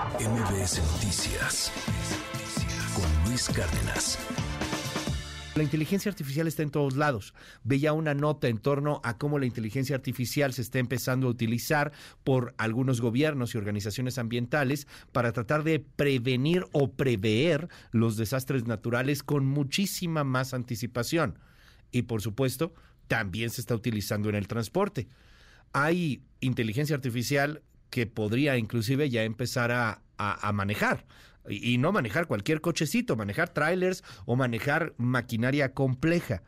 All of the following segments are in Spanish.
MBS Noticias con Luis Cárdenas. La inteligencia artificial está en todos lados. Veía una nota en torno a cómo la inteligencia artificial se está empezando a utilizar por algunos gobiernos y organizaciones ambientales para tratar de prevenir o prever los desastres naturales con muchísima más anticipación. Y por supuesto, también se está utilizando en el transporte. Hay inteligencia artificial que podría inclusive ya empezar a, manejar. Y, no manejar cualquier cochecito, manejar trailers o manejar maquinaria compleja.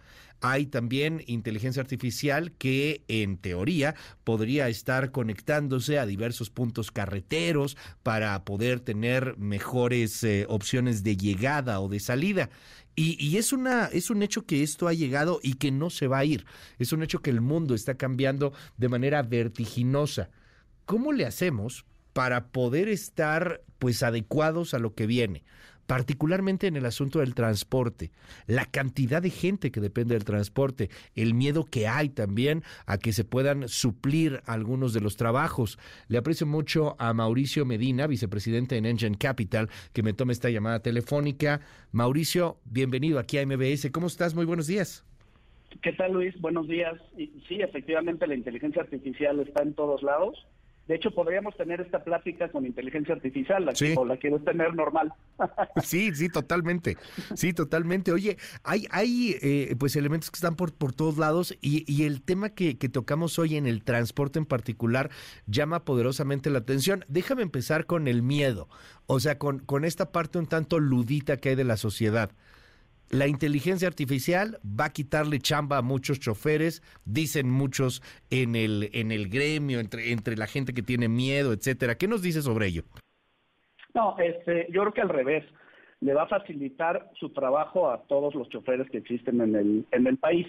Hay también inteligencia artificial que en teoría podría estar conectándose a diversos puntos carreteros para poder tener mejores eh, opciones de llegada o de salida. Y, y, es, una, es un hecho que esto ha llegado y que no se va a ir. Es un hecho que el mundo está cambiando de manera vertiginosa. ¿Cómo le hacemos para poder estar pues adecuados a lo que viene? particularmente en el asunto del transporte, la cantidad de gente que depende del transporte, el miedo que hay también a que se puedan suplir algunos de los trabajos. Le aprecio mucho a Mauricio Medina, vicepresidente en Engine Capital, que me tome esta llamada telefónica. Mauricio, bienvenido aquí a MBS. ¿Cómo estás? Muy buenos días. ¿Qué tal, Luis? Buenos días. Sí, efectivamente, la inteligencia artificial está en todos lados de hecho, podríamos tener esta plática con inteligencia artificial, la o la quieres tener normal. sí, sí, totalmente. Sí, totalmente. Oye, hay, hay eh, pues elementos que están por, por todos lados y, y el tema que, que, tocamos hoy en el transporte en particular llama poderosamente la atención. Déjame empezar con el miedo, o sea, con, con esta parte un tanto ludita que hay de la sociedad la inteligencia artificial va a quitarle chamba a muchos choferes, dicen muchos en el, en el gremio, entre, entre la gente que tiene miedo, etcétera. ¿Qué nos dice sobre ello? No, este, yo creo que al revés. Le va a facilitar su trabajo a todos los choferes que existen en el, en el país.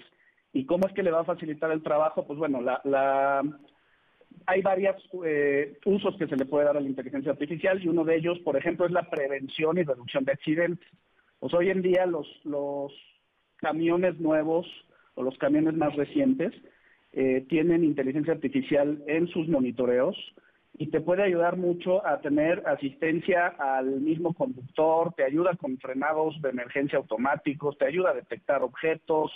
¿Y cómo es que le va a facilitar el trabajo? Pues bueno, la, la, hay varios eh, usos que se le puede dar a la inteligencia artificial y uno de ellos, por ejemplo, es la prevención y reducción de accidentes. Pues hoy en día los, los camiones nuevos o los camiones más recientes eh, tienen inteligencia artificial en sus monitoreos y te puede ayudar mucho a tener asistencia al mismo conductor, te ayuda con frenados de emergencia automáticos, te ayuda a detectar objetos,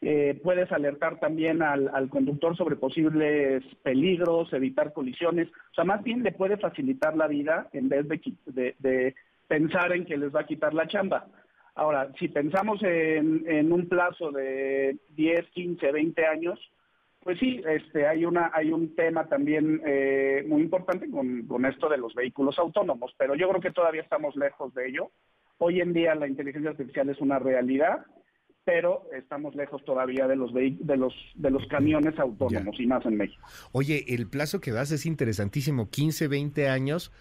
eh, puedes alertar también al, conductor sobre posibles peligros, evitar colisiones, o sea, más bien le puede facilitar la vida en vez de, de pensar en que les va a quitar la chamba. Ahora, si pensamos en, un plazo de 10, 15, 20 años, pues sí, este, hay, una, hay un tema también eh, muy importante con, con, esto de los vehículos autónomos, pero yo creo que todavía estamos lejos de ello. Hoy en día la inteligencia artificial es una realidad, pero estamos lejos todavía de los de los de los camiones autónomos y más en México. Oye, el plazo que das es interesantísimo, 15, 20 años.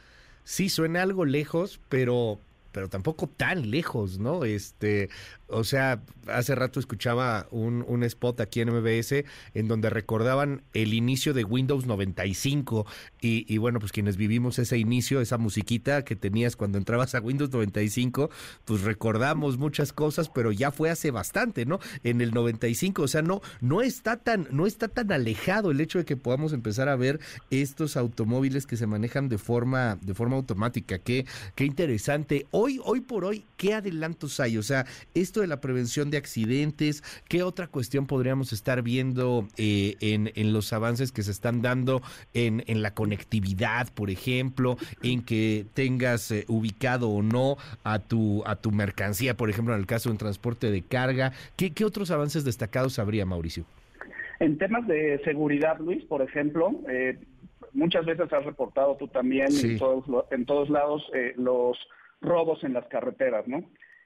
Sí, suena algo lejos, pero pero tampoco tan lejos, ¿no? Este, o sea, hace rato escuchaba un, un, spot aquí en MBS en donde recordaban el inicio de Windows 95 y, y, bueno, pues quienes vivimos ese inicio, esa musiquita que tenías cuando entrabas a Windows 95, pues recordamos muchas cosas, pero ya fue hace bastante, ¿no? En el 95, o sea, no, no está tan, no está tan alejado el hecho de que podamos empezar a ver estos automóviles que se manejan de forma, de forma automática. Qué, qué interesante. Hoy por hoy, ¿qué adelantos hay? O sea, esto de la prevención de accidentes, ¿qué otra cuestión podríamos estar viendo eh, en, en, los avances que se están dando en, en, la conectividad, por ejemplo, en que tengas eh, ubicado o no a tu, a tu mercancía, por ejemplo, en el caso de un transporte de carga? ¿Qué, qué otros avances destacados habría, Mauricio? En temas de seguridad, Luis, por ejemplo, eh, muchas veces has reportado tú también en, todos, en todos lados los robos en las carreteras, ¿no?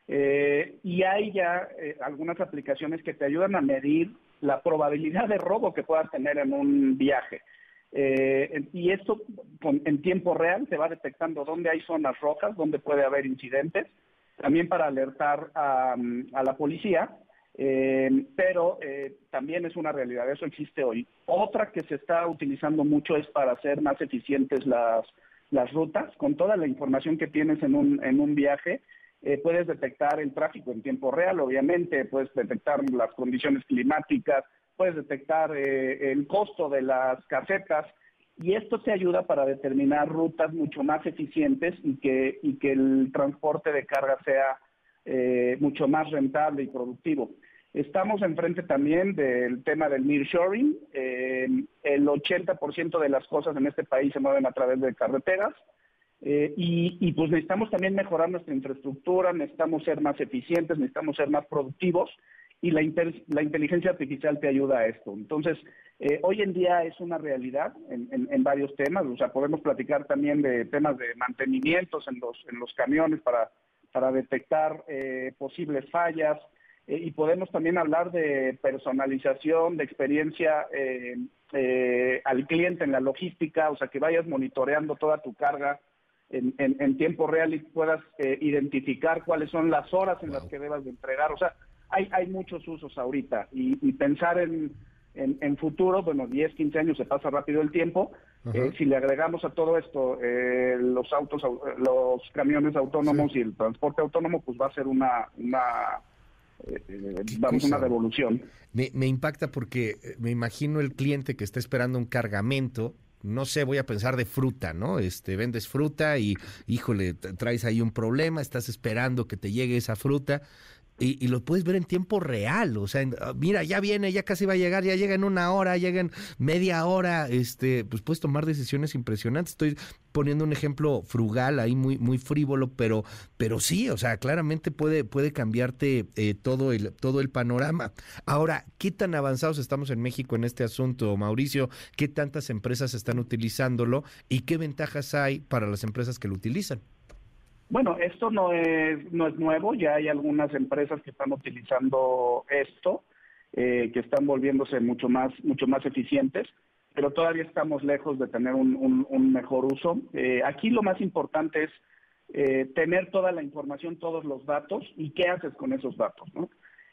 Eh, y hay ya eh, algunas aplicaciones que te ayudan a medir la probabilidad de robo que puedas tener en un viaje. Eh, y esto en tiempo real te va detectando dónde hay zonas rojas, dónde puede haber incidentes, también para alertar a, la policía, pero también es una realidad, eso existe hoy. Otra que se está utilizando mucho es para hacer más eficientes las, las rutas, con toda la información que tienes en un, en un viaje, eh, puedes detectar el tráfico en tiempo real, obviamente, puedes detectar las condiciones climáticas, puedes detectar eh, el costo de las casetas y esto te ayuda para determinar rutas mucho más eficientes y que, y que el transporte de carga sea eh, mucho más rentable y productivo. Estamos enfrente también del tema del nearshoring. Eh, el 80% de las cosas en este país se mueven a través de carreteras. Eh, y, pues necesitamos también mejorar nuestra infraestructura, necesitamos ser más eficientes, necesitamos ser más productivos y la, la inteligencia artificial te ayuda a esto. Entonces, eh, hoy en día es una realidad en, varios temas, o sea, podemos platicar también de temas de mantenimientos en los, en los camiones para, para detectar eh, posibles fallas, eh, y podemos también hablar de personalización, de experiencia eh, eh, al cliente en la logística, o sea, que vayas monitoreando toda tu carga en, en, en tiempo real y puedas identificar cuáles son las horas en las que debas de entregar. O sea, hay, hay muchos usos ahorita y, y pensar en, en, futuro, bueno, 10, 15 años se pasa rápido el tiempo. Eh, si le agregamos a todo esto eh, los autos, los camiones autónomos sí. y el transporte autónomo, pues va a ser una, una eh, vamos, una revolución. Me, me, impacta porque me imagino el cliente que está esperando un cargamento. No sé, voy a pensar de fruta, ¿no? Este, vendes fruta y, híjole, traes ahí un problema, estás esperando que te llegue esa fruta y, y, lo puedes ver en tiempo real, o sea, en, mira, ya viene, ya casi va a llegar, ya llega en una hora, llega en media hora, este, pues puedes tomar decisiones impresionantes. Estoy poniendo un ejemplo frugal ahí muy muy frívolo, pero pero sí, o sea, claramente puede puede cambiarte eh, todo el todo el panorama. Ahora, ¿qué tan avanzados estamos en México en este asunto, Mauricio? ¿Qué tantas empresas están utilizándolo y qué ventajas hay para las empresas que lo utilizan? Bueno, esto no es, no es nuevo, ya hay algunas empresas que están utilizando esto, eh, que están volviéndose mucho más, mucho más eficientes, pero todavía estamos lejos de tener un, un, mejor uso. Eh, aquí lo más importante es eh, tener toda la información, todos los datos y qué haces con esos datos.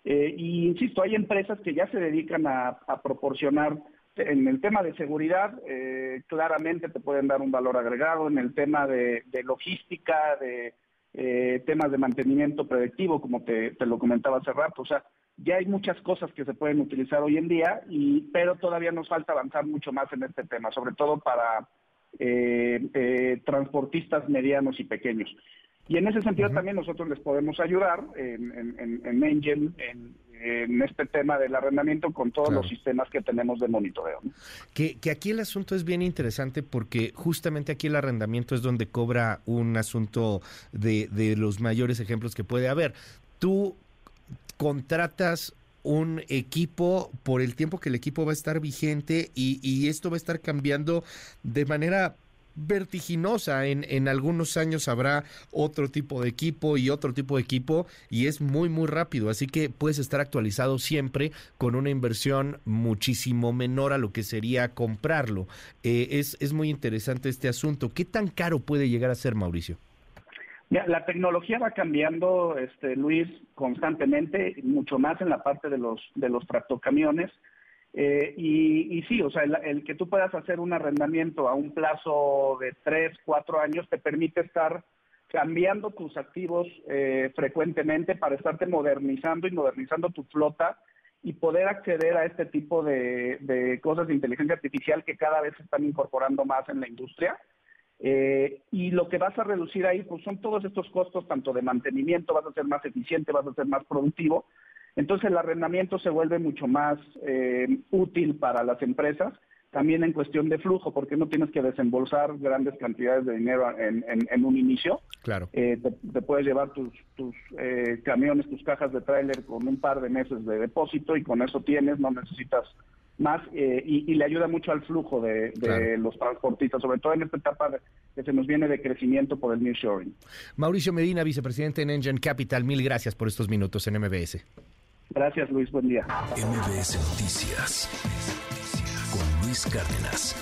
y insisto, hay empresas que ya se dedican a proporcionar en el tema de seguridad, eh, claramente te pueden dar un valor agregado. En el tema de, de logística, de eh, temas de mantenimiento predictivo, como te, te, lo comentaba hace rato. O sea, ya hay muchas cosas que se pueden utilizar hoy en día, y, pero todavía nos falta avanzar mucho más en este tema, sobre todo para eh, transportistas medianos y pequeños. Y en ese sentido uh -huh. también nosotros les podemos ayudar en, en, en Engine, en, en este tema del arrendamiento con todos claro. los sistemas que tenemos de monitoreo. ¿no? Que, que, aquí el asunto es bien interesante porque justamente aquí el arrendamiento es donde cobra un asunto de, de los mayores ejemplos que puede haber. Tú contratas un equipo por el tiempo que el equipo va a estar vigente y, y esto va a estar cambiando de manera vertiginosa. En, en algunos años habrá otro tipo de equipo y otro tipo de equipo y es muy, muy rápido. Así que puedes estar actualizado siempre con una inversión muchísimo menor a lo que sería comprarlo. Eh, es, es muy interesante este asunto. ¿Qué tan caro puede llegar a ser, Mauricio? La tecnología va cambiando, este, Luis, constantemente, mucho más en la parte de los, de los tractocamiones. Eh, y, sí, o sea, el, el, que tú puedas hacer un arrendamiento a un plazo de tres, cuatro años te permite estar cambiando tus activos eh, frecuentemente para estarte modernizando y modernizando tu flota y poder acceder a este tipo de, de cosas de inteligencia artificial que cada vez se están incorporando más en la industria. Eh, y lo que vas a reducir ahí pues son todos estos costos, tanto de mantenimiento, vas a ser más eficiente, vas a ser más productivo. Entonces el arrendamiento se vuelve mucho más eh, útil para las empresas, también en cuestión de flujo, porque no tienes que desembolsar grandes cantidades de dinero en, en, en un inicio. Claro. Eh, te, te, puedes llevar tus, tus eh, camiones, tus cajas de tráiler con un par de meses de depósito y con eso tienes, no necesitas más eh, y, y, le ayuda mucho al flujo de, de claro. los transportistas, sobre todo en esta etapa de, que se nos viene de crecimiento por el nearshoring. Mauricio Medina, vicepresidente en Engine Capital, mil gracias por estos minutos en MBS. Gracias, Luis. Buen día. MBS Noticias con Luis Cárdenas.